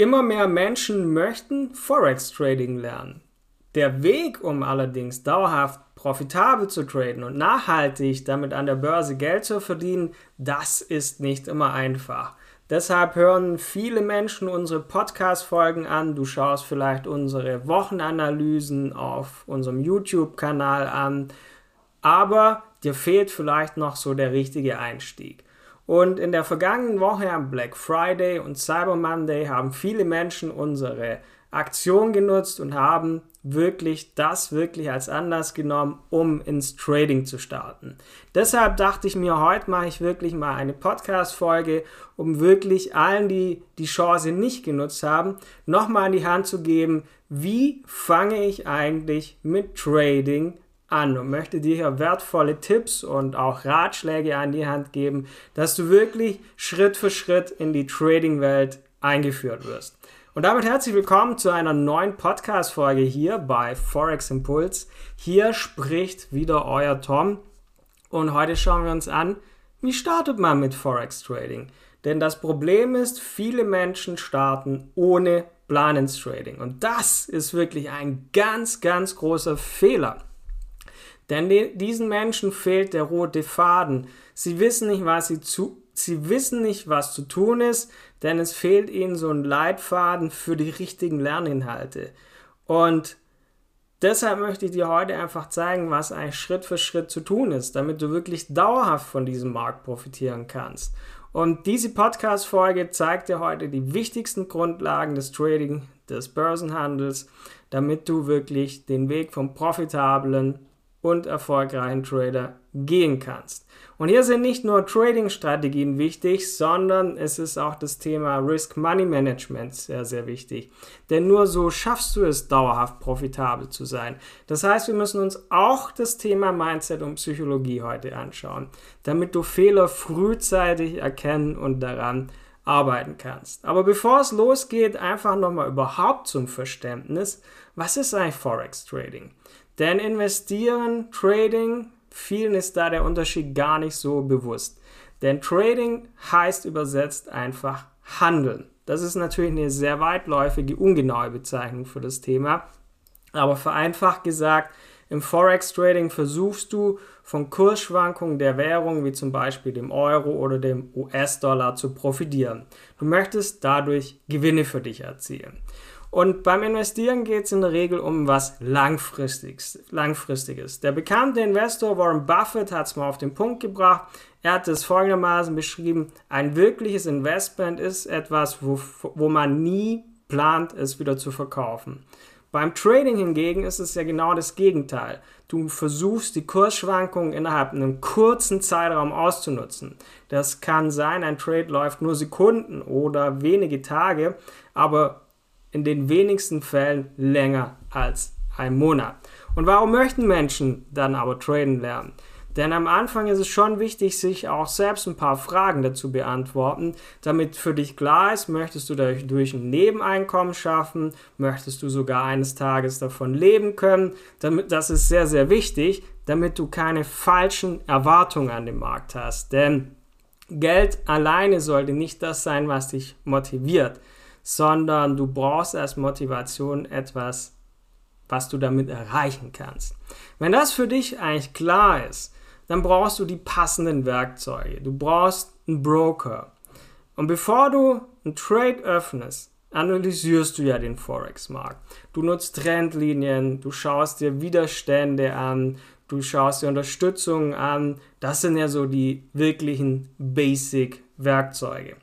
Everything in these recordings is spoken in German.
Immer mehr Menschen möchten Forex Trading lernen. Der Weg, um allerdings dauerhaft profitabel zu traden und nachhaltig damit an der Börse Geld zu verdienen, das ist nicht immer einfach. Deshalb hören viele Menschen unsere Podcast-Folgen an. Du schaust vielleicht unsere Wochenanalysen auf unserem YouTube-Kanal an. Aber dir fehlt vielleicht noch so der richtige Einstieg. Und in der vergangenen Woche am Black Friday und Cyber Monday haben viele Menschen unsere Aktion genutzt und haben wirklich das wirklich als Anlass genommen, um ins Trading zu starten. Deshalb dachte ich mir, heute mache ich wirklich mal eine Podcast-Folge, um wirklich allen, die die Chance nicht genutzt haben, nochmal in die Hand zu geben, wie fange ich eigentlich mit Trading an und möchte dir hier wertvolle Tipps und auch Ratschläge an die Hand geben, dass du wirklich Schritt für Schritt in die Trading-Welt eingeführt wirst. Und damit herzlich willkommen zu einer neuen Podcast-Folge hier bei Forex Impulse. Hier spricht wieder euer Tom und heute schauen wir uns an, wie startet man mit Forex Trading? Denn das Problem ist, viele Menschen starten ohne Plan ins Trading. Und das ist wirklich ein ganz, ganz großer Fehler. Denn diesen Menschen fehlt der rote Faden. Sie wissen nicht, was sie zu, sie wissen nicht, was zu tun ist, denn es fehlt ihnen so ein Leitfaden für die richtigen Lerninhalte. Und deshalb möchte ich dir heute einfach zeigen, was eigentlich Schritt für Schritt zu tun ist, damit du wirklich dauerhaft von diesem Markt profitieren kannst. Und diese Podcast-Folge zeigt dir heute die wichtigsten Grundlagen des Trading, des Börsenhandels, damit du wirklich den Weg vom profitablen und erfolgreichen Trader gehen kannst. Und hier sind nicht nur Trading-Strategien wichtig, sondern es ist auch das Thema Risk Money Management sehr, sehr wichtig. Denn nur so schaffst du es, dauerhaft profitabel zu sein. Das heißt, wir müssen uns auch das Thema Mindset und Psychologie heute anschauen, damit du Fehler frühzeitig erkennen und daran arbeiten kannst. Aber bevor es losgeht, einfach nochmal überhaupt zum Verständnis, was ist eigentlich Forex Trading? Denn investieren, Trading, vielen ist da der Unterschied gar nicht so bewusst. Denn Trading heißt übersetzt einfach handeln. Das ist natürlich eine sehr weitläufige, ungenaue Bezeichnung für das Thema. Aber vereinfacht gesagt, im Forex Trading versuchst du von Kursschwankungen der Währung, wie zum Beispiel dem Euro oder dem US-Dollar, zu profitieren. Du möchtest dadurch Gewinne für dich erzielen. Und beim Investieren geht es in der Regel um was Langfristiges. Langfristiges. Der bekannte Investor Warren Buffett hat es mal auf den Punkt gebracht. Er hat es folgendermaßen beschrieben, ein wirkliches Investment ist etwas, wo, wo man nie plant, es wieder zu verkaufen. Beim Trading hingegen ist es ja genau das Gegenteil. Du versuchst die Kursschwankungen innerhalb einem kurzen Zeitraum auszunutzen. Das kann sein, ein Trade läuft nur Sekunden oder wenige Tage, aber in den wenigsten Fällen länger als ein Monat. Und warum möchten Menschen dann aber traden lernen? Denn am Anfang ist es schon wichtig, sich auch selbst ein paar Fragen dazu beantworten, damit für dich klar ist, möchtest du dadurch ein Nebeneinkommen schaffen, möchtest du sogar eines Tages davon leben können. Damit, das ist sehr, sehr wichtig, damit du keine falschen Erwartungen an den Markt hast. Denn Geld alleine sollte nicht das sein, was dich motiviert sondern du brauchst als Motivation etwas, was du damit erreichen kannst. Wenn das für dich eigentlich klar ist, dann brauchst du die passenden Werkzeuge. Du brauchst einen Broker. Und bevor du einen Trade öffnest, analysierst du ja den Forex-Markt. Du nutzt Trendlinien, du schaust dir Widerstände an, du schaust dir Unterstützung an. Das sind ja so die wirklichen Basic-Werkzeuge.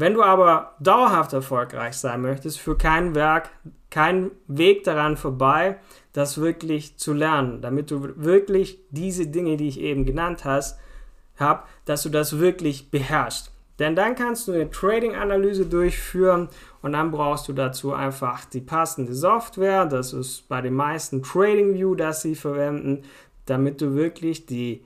Wenn du aber dauerhaft erfolgreich sein möchtest, für kein Werk, kein Weg daran vorbei, das wirklich zu lernen, damit du wirklich diese Dinge, die ich eben genannt hast, habe, dass du das wirklich beherrschst. Denn dann kannst du eine Trading-Analyse durchführen und dann brauchst du dazu einfach die passende Software. Das ist bei den meisten TradingView, das sie verwenden, damit du wirklich die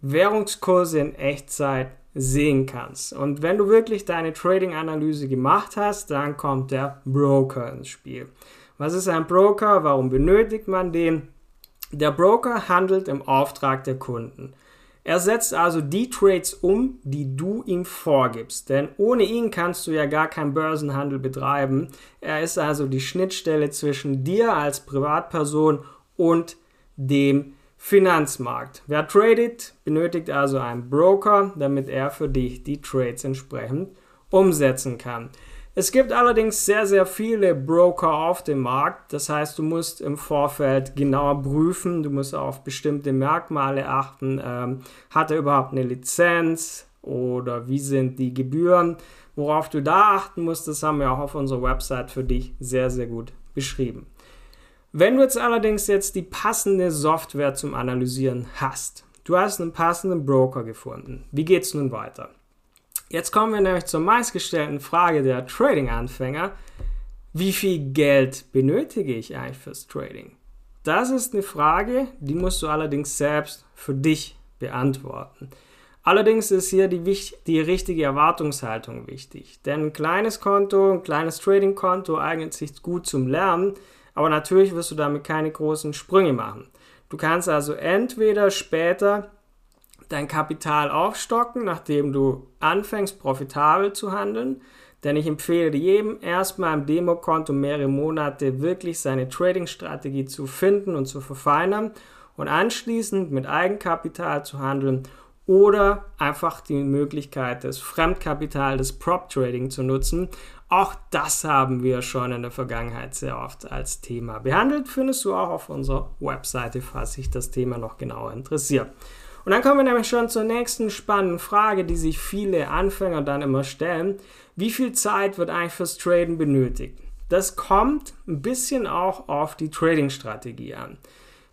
Währungskurse in Echtzeit sehen kannst. Und wenn du wirklich deine Trading-Analyse gemacht hast, dann kommt der Broker ins Spiel. Was ist ein Broker? Warum benötigt man den? Der Broker handelt im Auftrag der Kunden. Er setzt also die Trades um, die du ihm vorgibst. Denn ohne ihn kannst du ja gar keinen Börsenhandel betreiben. Er ist also die Schnittstelle zwischen dir als Privatperson und dem Finanzmarkt. Wer tradet, benötigt also einen Broker, damit er für dich die Trades entsprechend umsetzen kann. Es gibt allerdings sehr, sehr viele Broker auf dem Markt. Das heißt, du musst im Vorfeld genauer prüfen, du musst auf bestimmte Merkmale achten. Ähm, hat er überhaupt eine Lizenz oder wie sind die Gebühren? Worauf du da achten musst, das haben wir auch auf unserer Website für dich sehr, sehr gut beschrieben. Wenn du jetzt allerdings jetzt die passende Software zum Analysieren hast, du hast einen passenden Broker gefunden, wie geht es nun weiter? Jetzt kommen wir nämlich zur meistgestellten Frage der Trading-Anfänger. Wie viel Geld benötige ich eigentlich fürs Trading? Das ist eine Frage, die musst du allerdings selbst für dich beantworten. Allerdings ist hier die, die richtige Erwartungshaltung wichtig. Denn ein kleines Konto, ein kleines Trading-Konto eignet sich gut zum Lernen, aber natürlich wirst du damit keine großen Sprünge machen. Du kannst also entweder später dein Kapital aufstocken, nachdem du anfängst, profitabel zu handeln. Denn ich empfehle jedem erstmal im Demokonto mehrere Monate wirklich seine Trading-Strategie zu finden und zu verfeinern und anschließend mit Eigenkapital zu handeln oder einfach die Möglichkeit des Fremdkapital, des Prop-Trading zu nutzen. Auch das haben wir schon in der Vergangenheit sehr oft als Thema behandelt. Findest du auch auf unserer Webseite, falls sich das Thema noch genauer interessiert. Und dann kommen wir nämlich schon zur nächsten spannenden Frage, die sich viele Anfänger dann immer stellen. Wie viel Zeit wird eigentlich fürs Traden benötigt? Das kommt ein bisschen auch auf die Trading-Strategie an.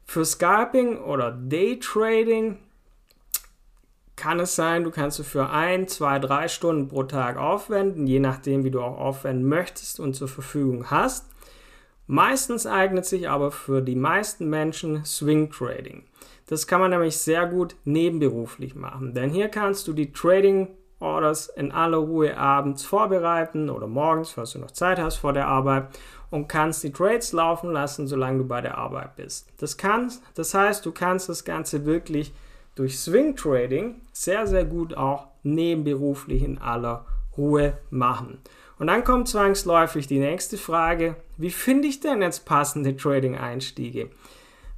Für Scalping oder Daytrading kann es sein, du kannst du für ein, zwei, drei Stunden pro Tag aufwenden, je nachdem, wie du auch aufwenden möchtest und zur Verfügung hast. Meistens eignet sich aber für die meisten Menschen Swing Trading. Das kann man nämlich sehr gut nebenberuflich machen, denn hier kannst du die Trading Orders in aller Ruhe abends vorbereiten oder morgens, falls du noch Zeit hast vor der Arbeit und kannst die Trades laufen lassen, solange du bei der Arbeit bist. Das, kann, das heißt, du kannst das Ganze wirklich durch Swing Trading sehr, sehr gut auch nebenberuflich in aller Ruhe machen. Und dann kommt zwangsläufig die nächste Frage, wie finde ich denn jetzt passende Trading-Einstiege?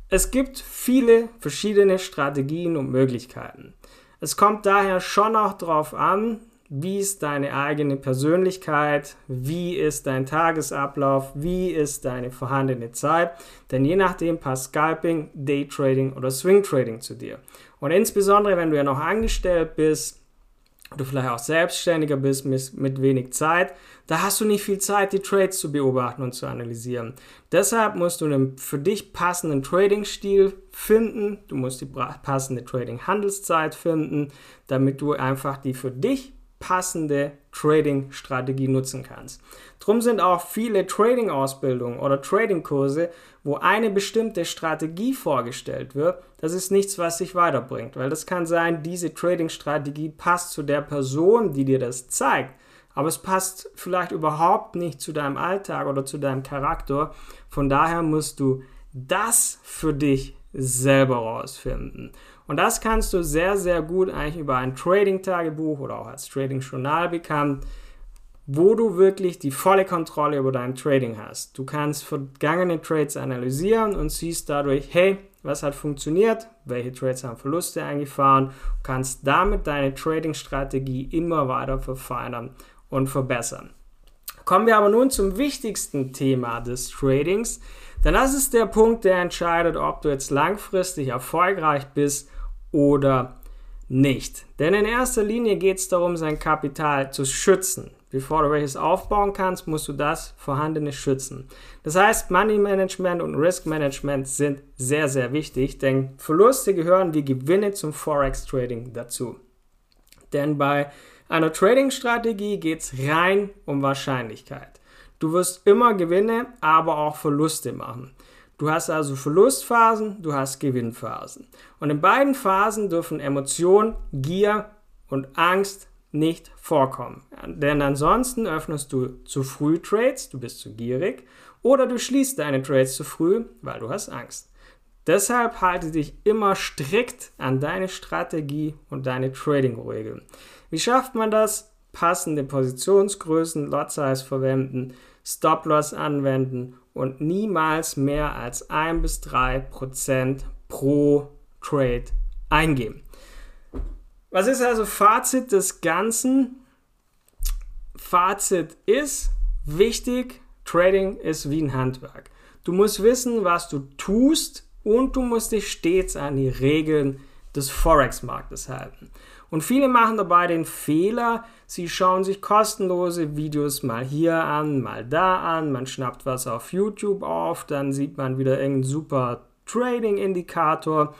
Es gibt viele verschiedene Strategien und Möglichkeiten. Es kommt daher schon auch darauf an, wie ist deine eigene Persönlichkeit, wie ist dein Tagesablauf, wie ist deine vorhandene Zeit, denn je nachdem passt Scalping, Daytrading oder Swing Trading zu dir. Und insbesondere, wenn du ja noch angestellt bist, du vielleicht auch selbstständiger bist mit, wenig Zeit, da hast du nicht viel Zeit, die Trades zu beobachten und zu analysieren. Deshalb musst du einen für dich passenden Trading-Stil finden. Du musst die passende Trading-Handelszeit finden, damit du einfach die für dich passende Trading-Strategie nutzen kannst. Drum sind auch viele Trading-Ausbildungen oder Trading-Kurse, wo eine bestimmte Strategie vorgestellt wird. Das ist nichts, was dich weiterbringt, weil das kann sein, diese Trading-Strategie passt zu der Person, die dir das zeigt aber es passt vielleicht überhaupt nicht zu deinem Alltag oder zu deinem Charakter. Von daher musst du das für dich selber rausfinden. Und das kannst du sehr, sehr gut eigentlich über ein Trading-Tagebuch oder auch als Trading-Journal bekannt, wo du wirklich die volle Kontrolle über dein Trading hast. Du kannst vergangene Trades analysieren und siehst dadurch, hey, was hat funktioniert, welche Trades haben Verluste eingefahren, kannst damit deine Trading-Strategie immer weiter verfeinern und verbessern. Kommen wir aber nun zum wichtigsten Thema des Tradings, denn das ist der Punkt, der entscheidet, ob du jetzt langfristig erfolgreich bist oder nicht. Denn in erster Linie geht es darum, sein Kapital zu schützen. Bevor du welches aufbauen kannst, musst du das vorhandene schützen. Das heißt, Money Management und Risk Management sind sehr, sehr wichtig, denn Verluste gehören wie Gewinne zum Forex Trading dazu. Denn bei einer Trading-Strategie geht es rein um Wahrscheinlichkeit. Du wirst immer Gewinne, aber auch Verluste machen. Du hast also Verlustphasen, du hast Gewinnphasen. Und in beiden Phasen dürfen Emotionen, Gier und Angst nicht vorkommen. Denn ansonsten öffnest du zu früh Trades, du bist zu gierig, oder du schließt deine Trades zu früh, weil du hast Angst. Deshalb halte dich immer strikt an deine Strategie und deine Trading-Regeln. Wie schafft man das? Passende Positionsgrößen, Lot Size verwenden, Stop-Loss anwenden und niemals mehr als 1 bis 3 Prozent pro Trade eingeben. Was ist also Fazit des Ganzen? Fazit ist wichtig, Trading ist wie ein Handwerk. Du musst wissen, was du tust und du musst dich stets an die Regeln des Forex-Marktes halten. Und viele machen dabei den Fehler, sie schauen sich kostenlose Videos mal hier an, mal da an, man schnappt was auf YouTube auf, dann sieht man wieder irgendeinen super Trading-Indikator,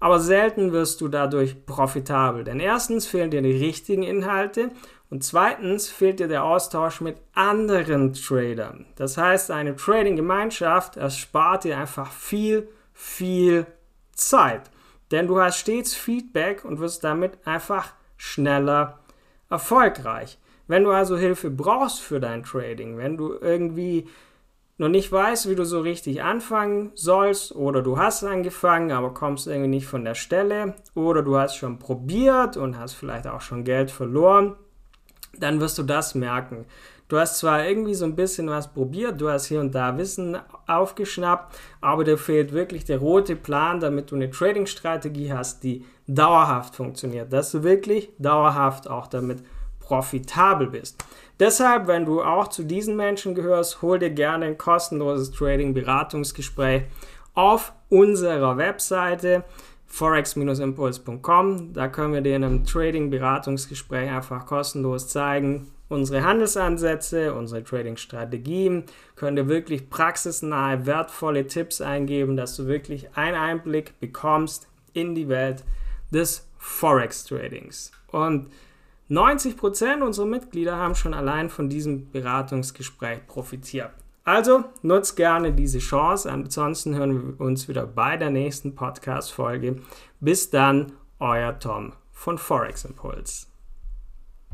aber selten wirst du dadurch profitabel. Denn erstens fehlen dir die richtigen Inhalte und zweitens fehlt dir der Austausch mit anderen Tradern. Das heißt, eine Trading-Gemeinschaft erspart dir einfach viel, viel Zeit. Denn du hast stets Feedback und wirst damit einfach schneller erfolgreich. Wenn du also Hilfe brauchst für dein Trading, wenn du irgendwie noch nicht weißt, wie du so richtig anfangen sollst oder du hast angefangen, aber kommst irgendwie nicht von der Stelle oder du hast schon probiert und hast vielleicht auch schon Geld verloren, dann wirst du das merken. Du hast zwar irgendwie so ein bisschen was probiert, du hast hier und da Wissen aufgeschnappt, aber dir fehlt wirklich der rote Plan, damit du eine Trading-Strategie hast, die dauerhaft funktioniert, dass du wirklich dauerhaft auch damit profitabel bist. Deshalb, wenn du auch zu diesen Menschen gehörst, hol dir gerne ein kostenloses Trading-Beratungsgespräch auf unserer Webseite forex-impuls.com. Da können wir dir in einem Trading-Beratungsgespräch einfach kostenlos zeigen, unsere Handelsansätze, unsere Trading-Strategien, können dir wirklich praxisnahe, wertvolle Tipps eingeben, dass du wirklich einen Einblick bekommst in die Welt des Forex-Tradings. Und 90% unserer Mitglieder haben schon allein von diesem Beratungsgespräch profitiert. Also nutzt gerne diese Chance. Ansonsten hören wir uns wieder bei der nächsten Podcast-Folge. Bis dann, euer Tom von Forex Impulse.